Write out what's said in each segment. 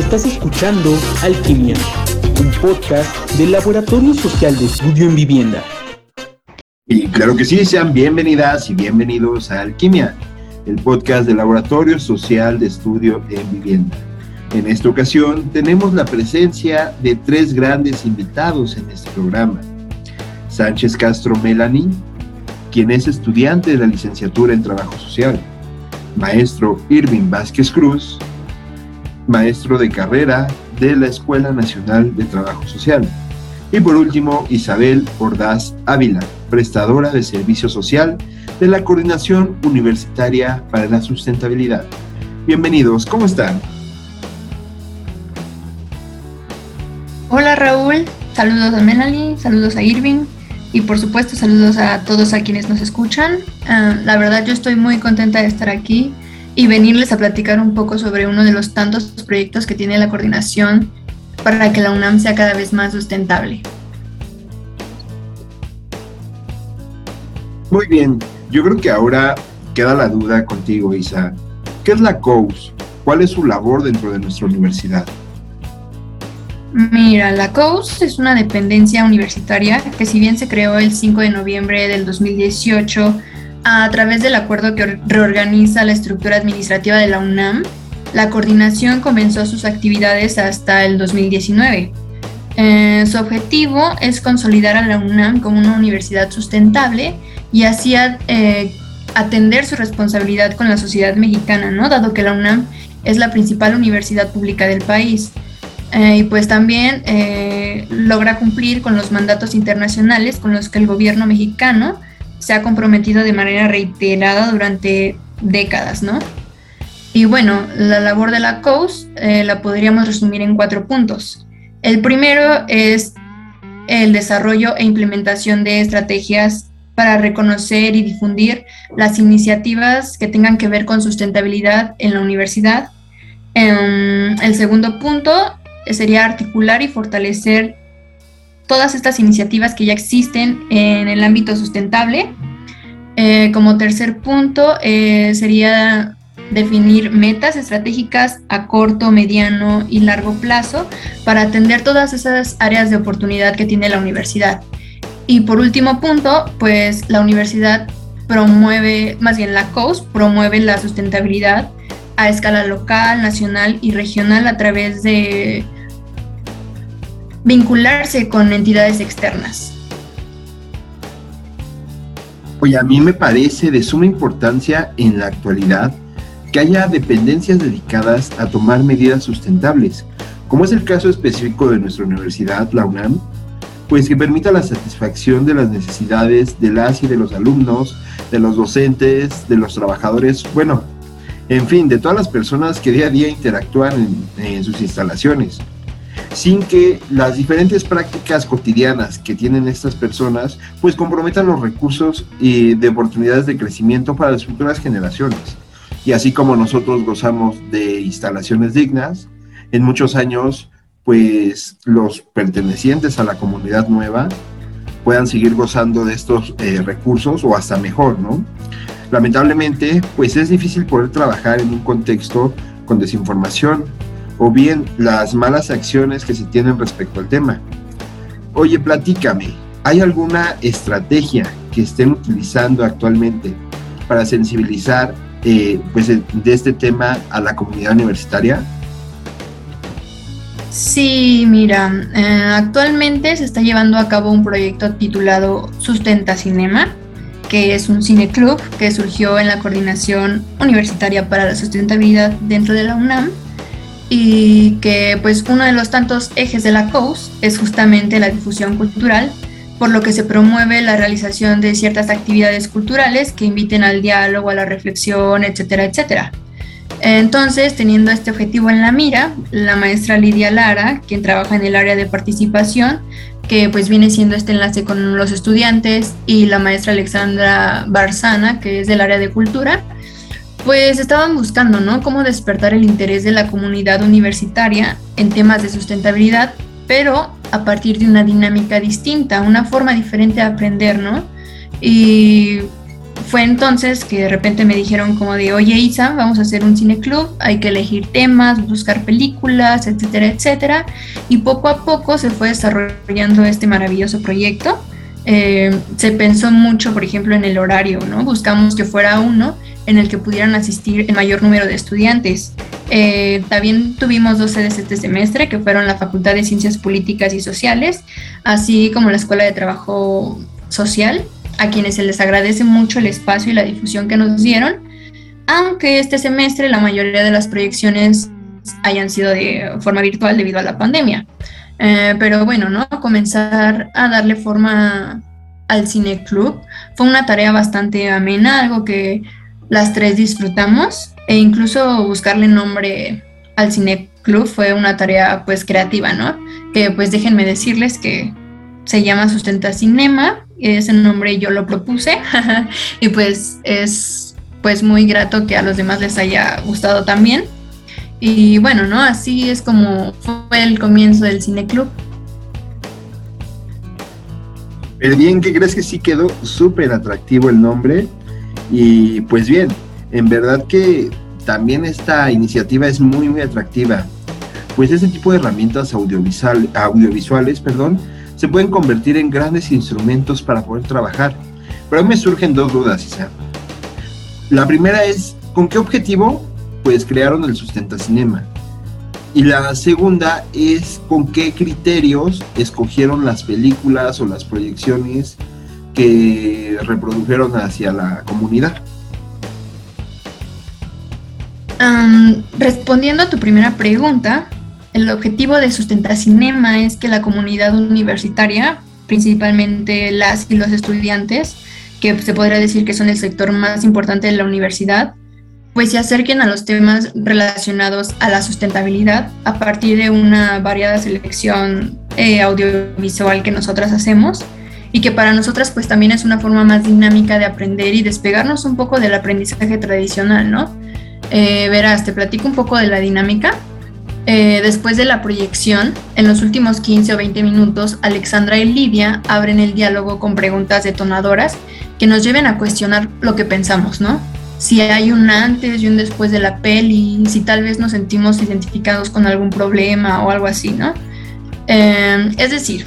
Estás escuchando Alquimia, un podcast del Laboratorio Social de Estudio en Vivienda. Y claro que sí, sean bienvenidas y bienvenidos a Alquimia, el podcast del Laboratorio Social de Estudio en Vivienda. En esta ocasión tenemos la presencia de tres grandes invitados en este programa. Sánchez Castro Melanie, quien es estudiante de la licenciatura en Trabajo Social. Maestro Irving Vázquez Cruz, maestro de carrera de la Escuela Nacional de Trabajo Social. Y por último, Isabel Ordaz Ávila, prestadora de servicio social de la Coordinación Universitaria para la Sustentabilidad. Bienvenidos, ¿cómo están? Hola Raúl, saludos a Melanie, saludos a Irving y por supuesto saludos a todos a quienes nos escuchan. Ah, la verdad yo estoy muy contenta de estar aquí y venirles a platicar un poco sobre uno de los tantos proyectos que tiene la coordinación para que la UNAM sea cada vez más sustentable. Muy bien, yo creo que ahora queda la duda contigo, Isa. ¿Qué es la COUS? ¿Cuál es su labor dentro de nuestra universidad? Mira, la COUS es una dependencia universitaria que si bien se creó el 5 de noviembre del 2018 a través del acuerdo que reorganiza la estructura administrativa de la UNAM, la coordinación comenzó sus actividades hasta el 2019. Eh, su objetivo es consolidar a la UNAM como una universidad sustentable y así eh, atender su responsabilidad con la sociedad mexicana, ¿no? dado que la UNAM es la principal universidad pública del país. Eh, y pues también logra cumplir con los mandatos internacionales con los que el gobierno mexicano se ha comprometido de manera reiterada durante décadas, ¿no? Y bueno, la labor de la COUS eh, la podríamos resumir en cuatro puntos. El primero es el desarrollo e implementación de estrategias para reconocer y difundir las iniciativas que tengan que ver con sustentabilidad en la universidad. Em, el segundo punto sería articular y fortalecer todas estas iniciativas que ya existen en el ámbito sustentable. Eh, como tercer punto eh, sería definir metas estratégicas a corto, mediano y largo plazo para atender todas esas áreas de oportunidad que tiene la universidad. Y por último punto, pues la universidad promueve, más bien la COUS promueve la sustentabilidad a escala local, nacional y regional a través de vincularse con entidades externas. Oye, a mí me parece de suma importancia en la actualidad que haya dependencias dedicadas a tomar medidas sustentables, como es el caso específico de nuestra universidad, la UNAM, pues que permita la satisfacción de las necesidades de las y de los alumnos, de los docentes, de los trabajadores, bueno, en fin, de todas las personas que día a día interactúan en, en sus instalaciones sin que las diferentes prácticas cotidianas que tienen estas personas pues comprometan los recursos y de oportunidades de crecimiento para las futuras generaciones. Y así como nosotros gozamos de instalaciones dignas, en muchos años pues los pertenecientes a la comunidad nueva puedan seguir gozando de estos eh, recursos o hasta mejor, ¿no? Lamentablemente, pues es difícil poder trabajar en un contexto con desinformación, o bien las malas acciones que se tienen respecto al tema. Oye, platícame, ¿hay alguna estrategia que estén utilizando actualmente para sensibilizar eh, pues, de este tema a la comunidad universitaria? Sí, mira, eh, actualmente se está llevando a cabo un proyecto titulado Sustenta Cinema, que es un cine club que surgió en la Coordinación Universitaria para la Sustentabilidad dentro de la UNAM y que pues uno de los tantos ejes de la COUS es justamente la difusión cultural, por lo que se promueve la realización de ciertas actividades culturales que inviten al diálogo, a la reflexión, etcétera, etcétera. Entonces, teniendo este objetivo en la mira, la maestra Lidia Lara, quien trabaja en el área de participación, que pues viene siendo este enlace con los estudiantes, y la maestra Alexandra Barzana, que es del área de cultura, pues estaban buscando, ¿no? Cómo despertar el interés de la comunidad universitaria en temas de sustentabilidad, pero a partir de una dinámica distinta, una forma diferente de aprender, ¿no? Y fue entonces que de repente me dijeron como de, oye Isa, vamos a hacer un cine club, hay que elegir temas, buscar películas, etcétera, etcétera. Y poco a poco se fue desarrollando este maravilloso proyecto. Eh, se pensó mucho, por ejemplo, en el horario, ¿no? Buscamos que fuera uno en el que pudieran asistir el mayor número de estudiantes. Eh, también tuvimos dos sedes este semestre, que fueron la Facultad de Ciencias Políticas y Sociales, así como la Escuela de Trabajo Social, a quienes se les agradece mucho el espacio y la difusión que nos dieron, aunque este semestre la mayoría de las proyecciones hayan sido de forma virtual debido a la pandemia. Eh, pero bueno, ¿no? Comenzar a darle forma al cine club fue una tarea bastante amena, algo que las tres disfrutamos e incluso buscarle nombre al cine club fue una tarea pues creativa, ¿no? Que pues déjenme decirles que se llama Sustenta Cinema, ese nombre yo lo propuse y pues es pues muy grato que a los demás les haya gustado también. Y bueno, ¿no? Así es como fue el comienzo del Cine Club. Pero bien, ¿qué crees que sí quedó súper atractivo el nombre? Y pues bien, en verdad que también esta iniciativa es muy, muy atractiva. Pues ese tipo de herramientas audiovisual, audiovisuales perdón, se pueden convertir en grandes instrumentos para poder trabajar. Pero a mí me surgen dos dudas, Isa. La primera es, ¿con qué objetivo pues crearon el Sustenta Cinema? Y la segunda es con qué criterios escogieron las películas o las proyecciones que reprodujeron hacia la comunidad. respondiendo a tu primera pregunta, el objetivo de Sustenta Cinema es que la comunidad universitaria, principalmente las y los estudiantes, que se podría decir que son el sector más importante de la universidad, pues se acerquen a los temas relacionados a la sustentabilidad a partir de una variada selección eh, audiovisual que nosotras hacemos y que para nosotras pues también es una forma más dinámica de aprender y despegarnos un poco del aprendizaje tradicional, ¿no? Eh, verás, te platico un poco de la dinámica. Eh, después de la proyección, en los últimos 15 o 20 minutos, Alexandra y Lidia abren el diálogo con preguntas detonadoras que nos lleven a cuestionar lo que pensamos, ¿no? Si hay un antes y un después de la peli, si tal vez nos sentimos identificados con algún problema o algo así, ¿no? Eh, es decir,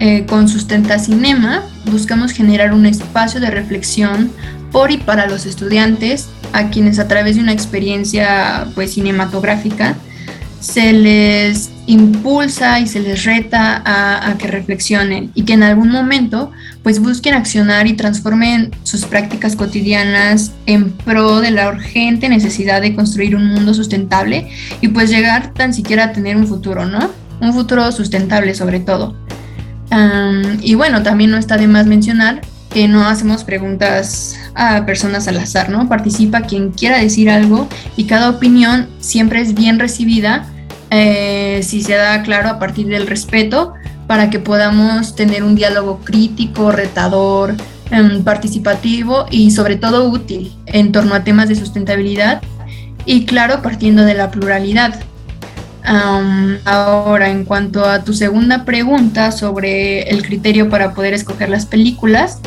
eh, con Sustenta Cinema buscamos generar un espacio de reflexión por y para los estudiantes, a quienes a través de una experiencia pues cinematográfica se les impulsa y se les reta a, que reflexionen y que en algún momento pues busquen accionar y transformen sus prácticas cotidianas en pro de la urgente necesidad de construir un mundo sustentable y pues llegar tan siquiera a tener un futuro, ¿no? Un futuro sustentable sobre todo y bueno, también no está de más mencionar que no hacemos preguntas a personas al azar, ¿no? Participa quien quiera decir algo y cada opinión siempre es bien recibida eh, si se da claro a partir del respeto para que podamos tener un diálogo crítico, retador, em, participativo y sobre todo útil en torno a temas de sustentabilidad y claro, partiendo de la pluralidad ahora, en cuanto a tu segunda pregunta sobre el criterio para poder escoger las películas,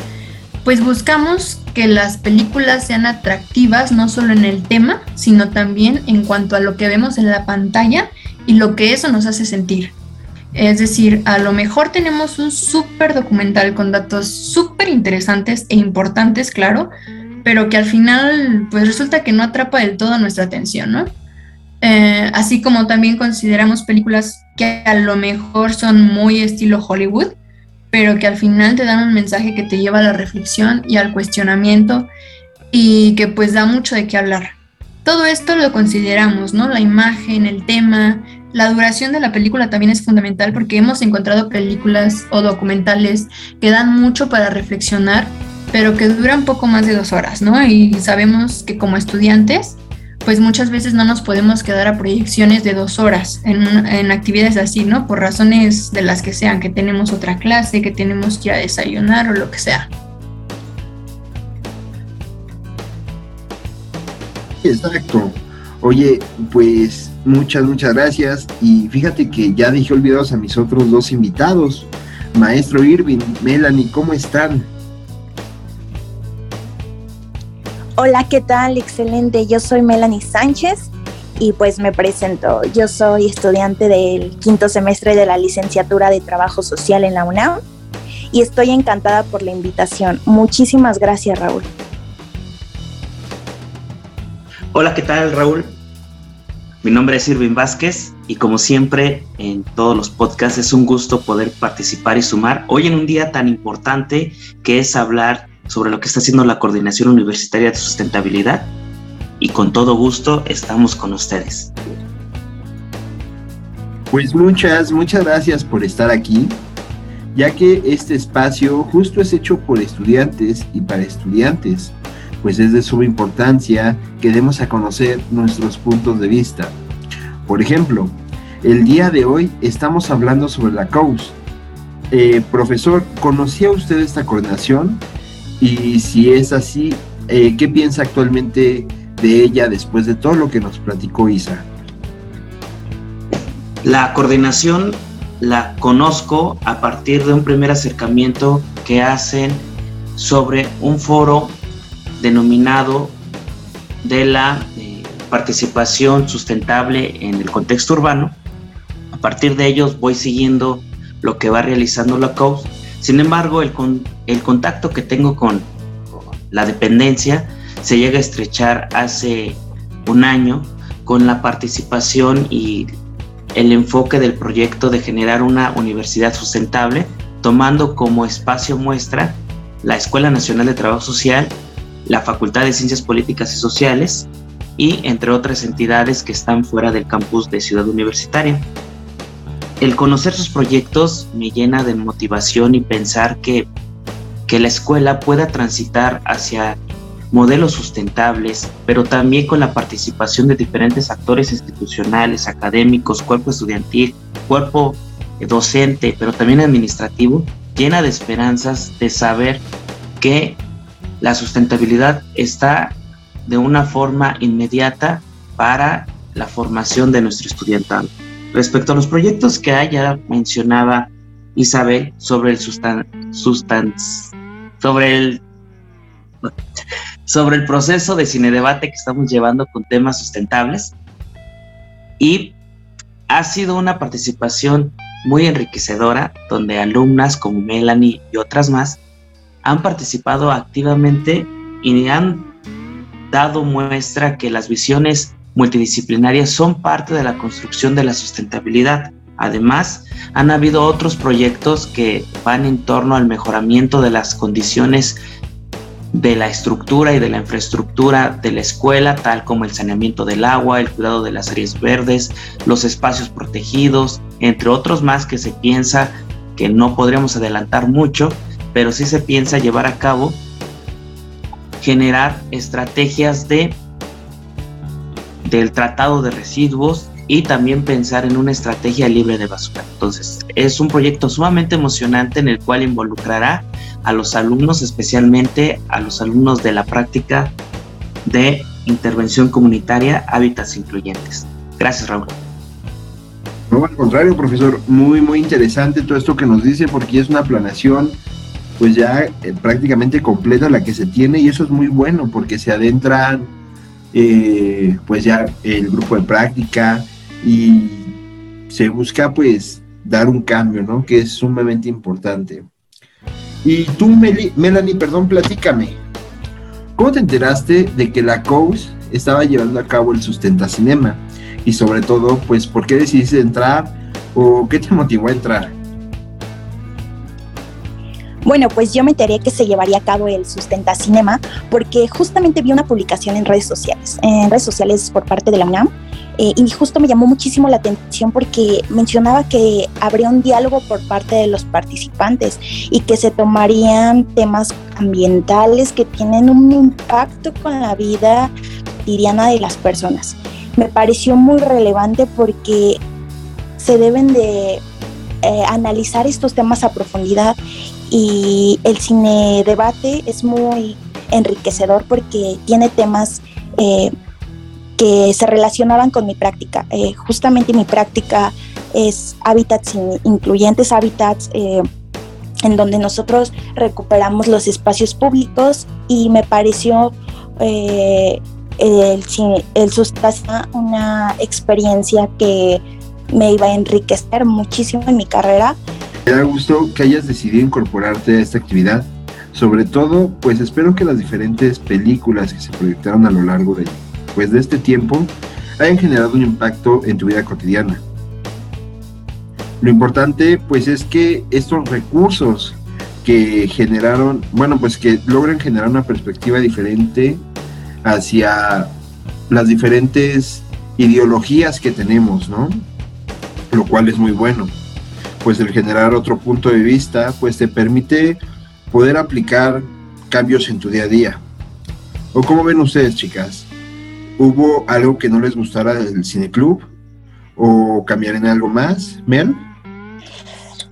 pues buscamos que las películas sean atractivas no solo en el tema, sino también en cuanto a lo que vemos en la pantalla y lo que eso nos hace sentir. Es decir, a lo mejor tenemos un súper documental con datos súper interesantes e importantes, claro, pero que al final pues resulta que no atrapa del todo nuestra atención, ¿no? Eh, así como también consideramos películas que a lo mejor son muy estilo Hollywood, pero que al final te dan un mensaje que te lleva a la reflexión y al cuestionamiento y que pues da mucho de qué hablar. Todo esto lo consideramos, ¿no? La imagen, el tema, la duración de la película también es fundamental porque hemos encontrado películas o documentales que dan mucho para reflexionar, pero que duran poco más de dos horas, ¿no? Y sabemos que como estudiantes pues muchas veces no nos podemos quedar a proyecciones de dos horas en, actividades así, ¿no? Por razones de las que sean, que tenemos otra clase, que tenemos que desayunar o lo que sea. Exacto. Oye, pues muchas, muchas gracias. Y fíjate que ya dije olvidados a mis otros dos invitados. Maestro Irving, Melanie, ¿cómo están? Hola, ¿qué tal? Excelente. Yo soy Melanie Sánchez y pues me presento. Yo soy estudiante del quinto semestre de la licenciatura de Trabajo Social en la UNAM y estoy encantada por la invitación. Muchísimas gracias, Raúl. Hola, ¿qué tal, Raúl? Mi nombre es Irving Vázquez y como siempre en todos los podcasts es un gusto poder participar y sumar hoy en un día tan importante que es hablar sobre lo que está haciendo la Coordinación Universitaria de Sustentabilidad y con todo gusto estamos con ustedes. Pues muchas, muchas gracias por estar aquí, ya que este espacio justo es hecho por estudiantes y para estudiantes, pues es de suma importancia que demos a conocer nuestros puntos de vista. Por ejemplo, el día de hoy estamos hablando sobre la COUS. Eh, profesor, ¿conocía usted esta coordinación? Y si es así, eh, ¿qué piensa actualmente de ella después de todo lo que nos platicó Isa? La coordinación la conozco a partir de un primer acercamiento que hacen sobre un foro denominado de la eh, participación sustentable en el contexto urbano. A partir de ellos voy siguiendo lo que va realizando la COUS sin embargo, el, el contacto que tengo con la dependencia se llega a estrechar hace un año con la participación y el enfoque del proyecto de generar una universidad sustentable, tomando como espacio muestra la Escuela Nacional de Trabajo Social, la Facultad de Ciencias Políticas y Sociales y entre otras entidades que están fuera del campus de Ciudad Universitaria el conocer sus proyectos me llena de motivación y pensar que, que la escuela pueda transitar hacia modelos sustentables, pero también con la participación de diferentes actores institucionales, académicos, cuerpo estudiantil, cuerpo docente, pero también administrativo, llena de esperanzas de saber que la sustentabilidad está de una forma inmediata para la formación de nuestro estudiantado. Respecto a los proyectos que ya mencionaba Isabel sobre el sustan, sobre el sobre el proceso de cine debate que estamos llevando con temas sustentables y ha sido una participación muy enriquecedora donde alumnas como Melanie y otras más han participado activamente y han dado muestra que las visiones multidisciplinarias son parte de la construcción de la sustentabilidad. Además, han habido otros proyectos que van en torno al mejoramiento de las condiciones de la estructura y de la infraestructura de la escuela, tal como el saneamiento del agua, el cuidado de las áreas verdes, los espacios protegidos, entre otros más que se piensa que no podríamos adelantar mucho, pero sí se piensa llevar a cabo generar estrategias de del tratado de residuos y también pensar en una estrategia libre de basura. Entonces, es un proyecto sumamente emocionante en el cual involucrará a los alumnos, especialmente a los alumnos de la práctica de intervención comunitaria Hábitats Incluyentes. Gracias, Raúl. No, al contrario, profesor, muy, muy interesante todo esto que nos dice porque es una planeación pues ya eh, prácticamente completa la que se tiene y eso es muy bueno porque se adentran eh, pues ya el grupo de práctica y se busca pues dar un cambio, ¿no? Que es sumamente importante. Y tú, Melanie, perdón, platícame. ¿Cómo te enteraste de que la COUS estaba llevando a cabo el Sustenta Cinema? Y sobre todo, pues, ¿por qué decidiste entrar o qué te motivó a entrar? Bueno, pues yo me enteré que se llevaría a cabo el Sustenta Cinema porque justamente vi una publicación en redes sociales, en redes sociales por parte de la UNAM, eh, y justo me llamó muchísimo la atención porque mencionaba que habría un diálogo por parte de los participantes y que se tomarían temas ambientales que tienen un impacto con la vida cotidiana de las personas. Me pareció muy relevante porque se deben de eh, analizar estos temas a profundidad y el cine debate es muy enriquecedor porque tiene temas eh, que se relacionaban con mi práctica. Eh, justamente mi práctica es hábitats incluyentes, hábitats eh, en donde nosotros recuperamos los espacios públicos y me pareció eh, el, el una experiencia que me iba a enriquecer muchísimo en mi carrera. Me da gusto que hayas decidido incorporarte a esta actividad. Sobre todo, pues espero que las diferentes películas que se proyectaron a lo largo de, pues, de este tiempo hayan generado un impacto en tu vida cotidiana. Lo importante, pues, es que estos recursos que generaron, bueno, pues que logran generar una perspectiva diferente hacia las diferentes ideologías que tenemos, ¿no? Lo cual es muy bueno. Pues el generar otro punto de vista, pues te permite poder aplicar cambios en tu día a día. ¿O cómo ven ustedes, chicas? ¿Hubo algo que no les gustara del cineclub? ¿O cambiar en algo más? ¿Mel?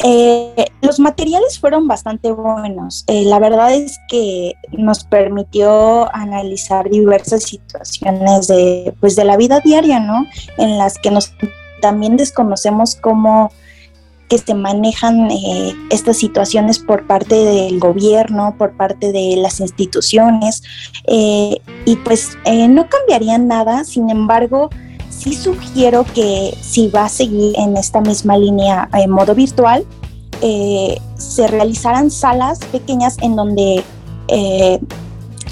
Eh, los materiales fueron bastante buenos. Eh, la verdad es que nos permitió analizar diversas situaciones de, pues, de la vida diaria, ¿no? En las que nos también desconocemos cómo que se manejan eh, estas situaciones por parte del gobierno, por parte de las instituciones, y pues no cambiarían nada, sin embargo, sí sugiero que si va a seguir en esta misma línea en modo virtual, eh, se realizaran salas pequeñas en donde eh,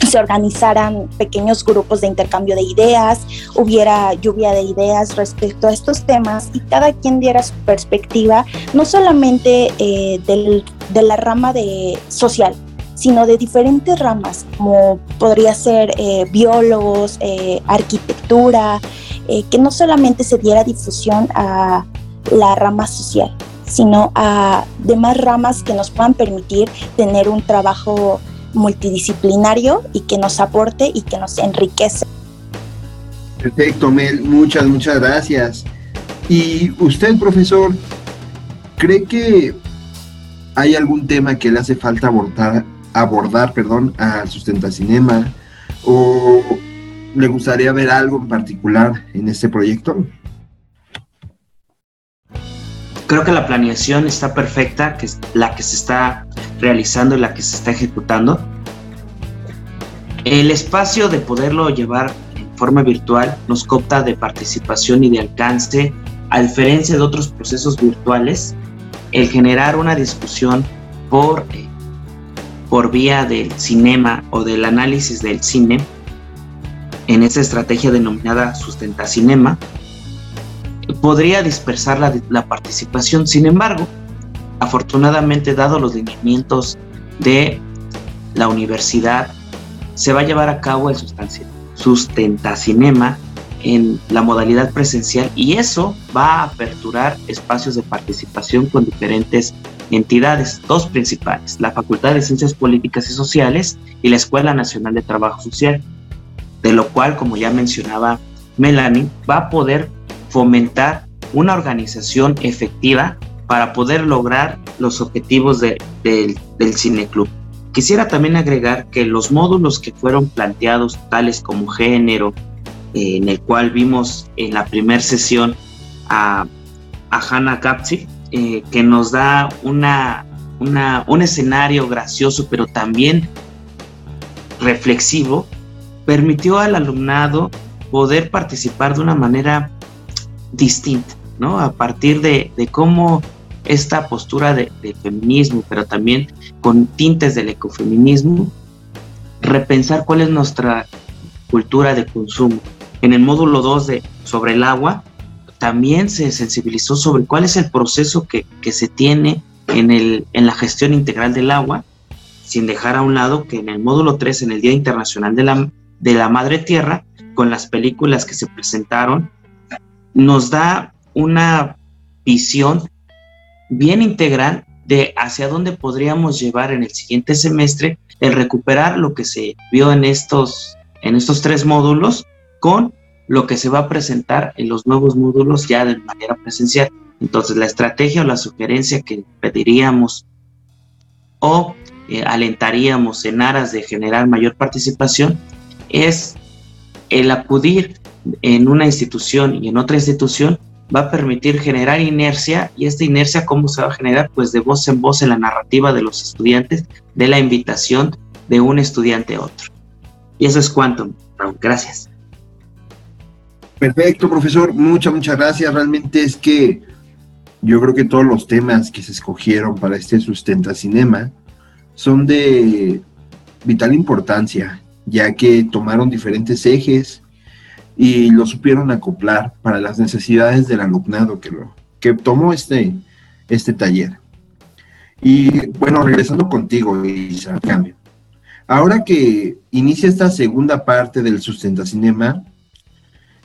se organizaran pequeños grupos de intercambio de ideas, hubiera lluvia de ideas respecto a estos temas y cada quien diera su perspectiva, no solamente eh, de la rama de social, sino de diferentes ramas, como podría ser biólogos, arquitectura, que no solamente se diera difusión a la rama social, sino a demás ramas que nos puedan permitir tener un trabajo multidisciplinario y que nos aporte y que nos enriquece. Perfecto, Mel, muchas, muchas gracias. ¿Y usted, profesor, cree que hay algún tema que le hace falta abordar, abordar perdón, al Sustentacinema? ¿O le gustaría ver algo en particular en este proyecto? Creo que la planeación está perfecta, que es la que se está realizando y la que se está ejecutando. El espacio de poderlo llevar en forma virtual nos copta de participación y de alcance, a diferencia de otros procesos virtuales, el generar una discusión por, por vía del cinema o del análisis del cine en esa estrategia denominada Sustentacinema, podría dispersar la, participación. Sin embargo, afortunadamente, dado los lineamientos de la universidad, se va a llevar a cabo el sustentacinema en la modalidad presencial y eso va a aperturar espacios de participación con diferentes entidades, dos principales, la Facultad de Ciencias Políticas y Sociales y la Escuela Nacional de Trabajo Social, de lo cual, como ya mencionaba Melanie, va a poder fomentar una organización efectiva para poder lograr los objetivos del cineclub. Quisiera también agregar que los módulos que fueron planteados, tales como género, eh, en el cual vimos en la primera sesión a, a Hannah Kapsi, eh, que nos da una, un escenario gracioso, pero también reflexivo, permitió al alumnado poder participar de una manera distinta, ¿no? A partir de, cómo esta postura de, feminismo, pero también con tintes del ecofeminismo, repensar cuál es nuestra cultura de consumo. En el módulo 2 de sobre el agua, también se sensibilizó sobre cuál es el proceso que, se tiene en, el, en la gestión integral del agua, sin dejar a un lado que en el módulo 3, en el Día Internacional de la, de la Madre Tierra, con las películas que se presentaron, nos da una visión bien integral de hacia dónde podríamos llevar en el siguiente semestre el recuperar lo que se vio en estos, en estos tres módulos con lo que se va a presentar en los nuevos módulos ya de manera presencial. Entonces, la estrategia o la sugerencia que pediríamos o eh, alentaríamos en aras de generar mayor participación es el acudir en una institución y en otra institución va a permitir generar inercia y esta inercia cómo se va a generar pues de voz en voz en la narrativa de los estudiantes de la invitación de un estudiante a otro. Y eso es Quantum. Gracias. Perfecto, profesor. Muchas, muchas gracias. Realmente es que yo creo que todos los temas que se escogieron para este Sustenta Cinema son de vital importancia, ya que tomaron diferentes ejes y lo supieron acoplar para las necesidades del alumnado que, lo, que tomó este, este taller. Y bueno, regresando contigo, Isa, cambio. Ahora que inicia esta segunda parte del Sustenta Cinema,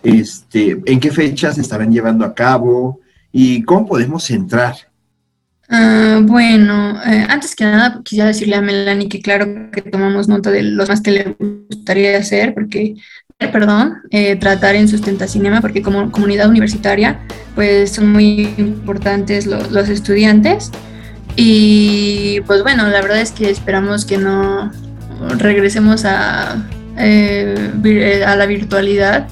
este, en qué fechas se estarán llevando a cabo y cómo podemos entrar. Ah, bueno, eh, antes que nada quisiera decirle a Melanie que claro que tomamos nota de los más que le gustaría hacer, porque, perdón, eh, tratar en Sustenta Cinema, porque como comunidad universitaria, pues son muy importantes los estudiantes. Y pues bueno, la verdad es que esperamos que no regresemos a, eh, a la virtualidad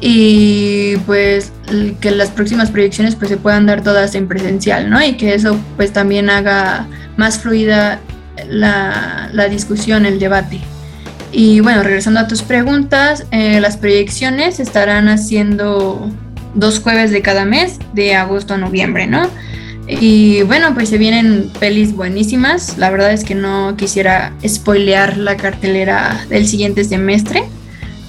y pues que las próximas proyecciones pues se puedan dar todas en presencial, ¿no? Y que eso pues también haga más fluida la, la discusión, el debate. Y bueno, regresando a tus preguntas, eh, las proyecciones estarán haciendo dos jueves de cada mes, de agosto a noviembre, ¿no? Y bueno, pues se vienen pelis buenísimas. La verdad es que no quisiera spoilear la cartelera del siguiente semestre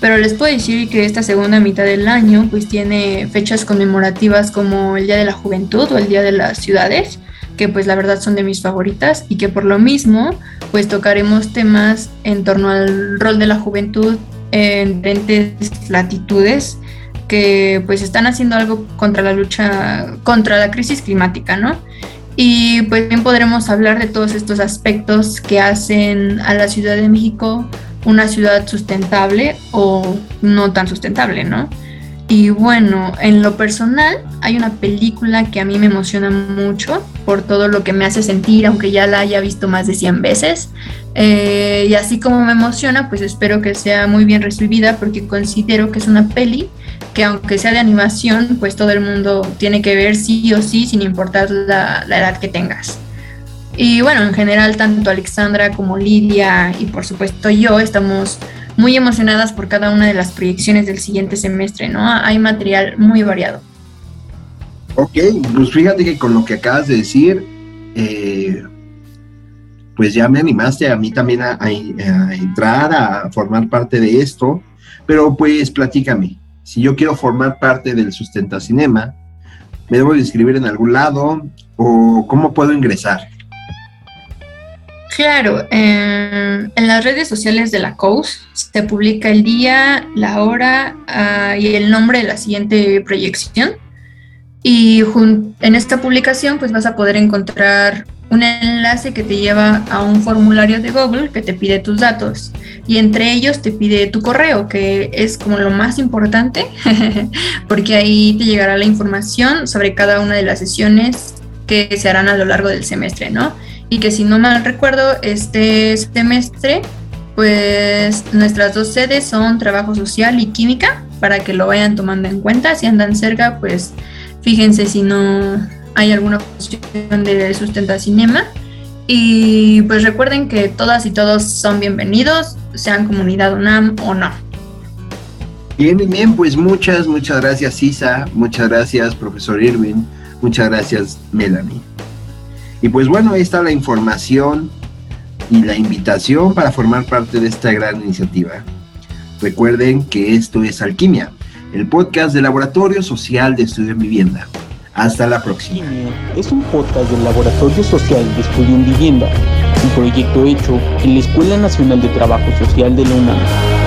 pero les puedo decir que esta segunda mitad del año pues tiene fechas conmemorativas como el Día de la Juventud o el Día de las Ciudades, que pues la verdad son de mis favoritas y que por lo mismo pues tocaremos temas en torno al rol de la juventud en diferentes latitudes que pues están haciendo algo contra la lucha contra la crisis climática, ¿no? Y pues también podremos hablar de todos estos aspectos que hacen a la Ciudad de México una ciudad sustentable o no tan sustentable, ¿no? Y bueno, en lo personal hay una película que a mí me emociona mucho por todo lo que me hace sentir, aunque ya la haya visto más de 100 veces. Eh, y así como me emociona, pues espero que sea muy bien recibida porque considero que es una peli que aunque sea de animación, pues todo el mundo tiene que ver sí o sí, sin importar la, la edad que tengas. Y bueno, en general, tanto Alexandra como Lidia y por supuesto yo estamos muy emocionadas por cada una de las proyecciones del siguiente semestre, ¿no? Hay material muy variado. Ok, pues fíjate que con lo que acabas de decir, eh, pues ya me animaste a mí también a, entrar, a formar parte de esto, pero pues platícame, si yo quiero formar parte del Sustenta Cinema, ¿me debo de inscribir en algún lado o cómo puedo ingresar? Claro, en las redes sociales de la COUS se publica el día, la hora ah, y el nombre de la siguiente proyección. Y en esta publicación pues vas a poder encontrar un enlace que te lleva a un formulario de Google que te pide tus datos y entre ellos te pide tu correo, que es como lo más importante, porque ahí te llegará la información sobre cada una de las sesiones que se harán a lo largo del semestre, ¿no? Y que si no mal recuerdo, este semestre, pues nuestras dos sedes son trabajo social y química, para que lo vayan tomando en cuenta. Si andan cerca, pues fíjense si no hay alguna opción de sustenta cinema. Y pues recuerden que todas y todos son bienvenidos, sean comunidad UNAM o no. Bien, bien, pues muchas, muchas gracias Isa, muchas gracias profesor Irwin, muchas gracias Melanie. Y pues bueno, ahí está la información y la invitación para formar parte de esta gran iniciativa. Recuerden que esto es Alquimia, el podcast del Laboratorio Social de Estudio en Vivienda. Hasta la próxima. Es un podcast del Laboratorio Social de Estudio en Vivienda, un proyecto hecho en la Escuela Nacional de Trabajo Social de la UNAM.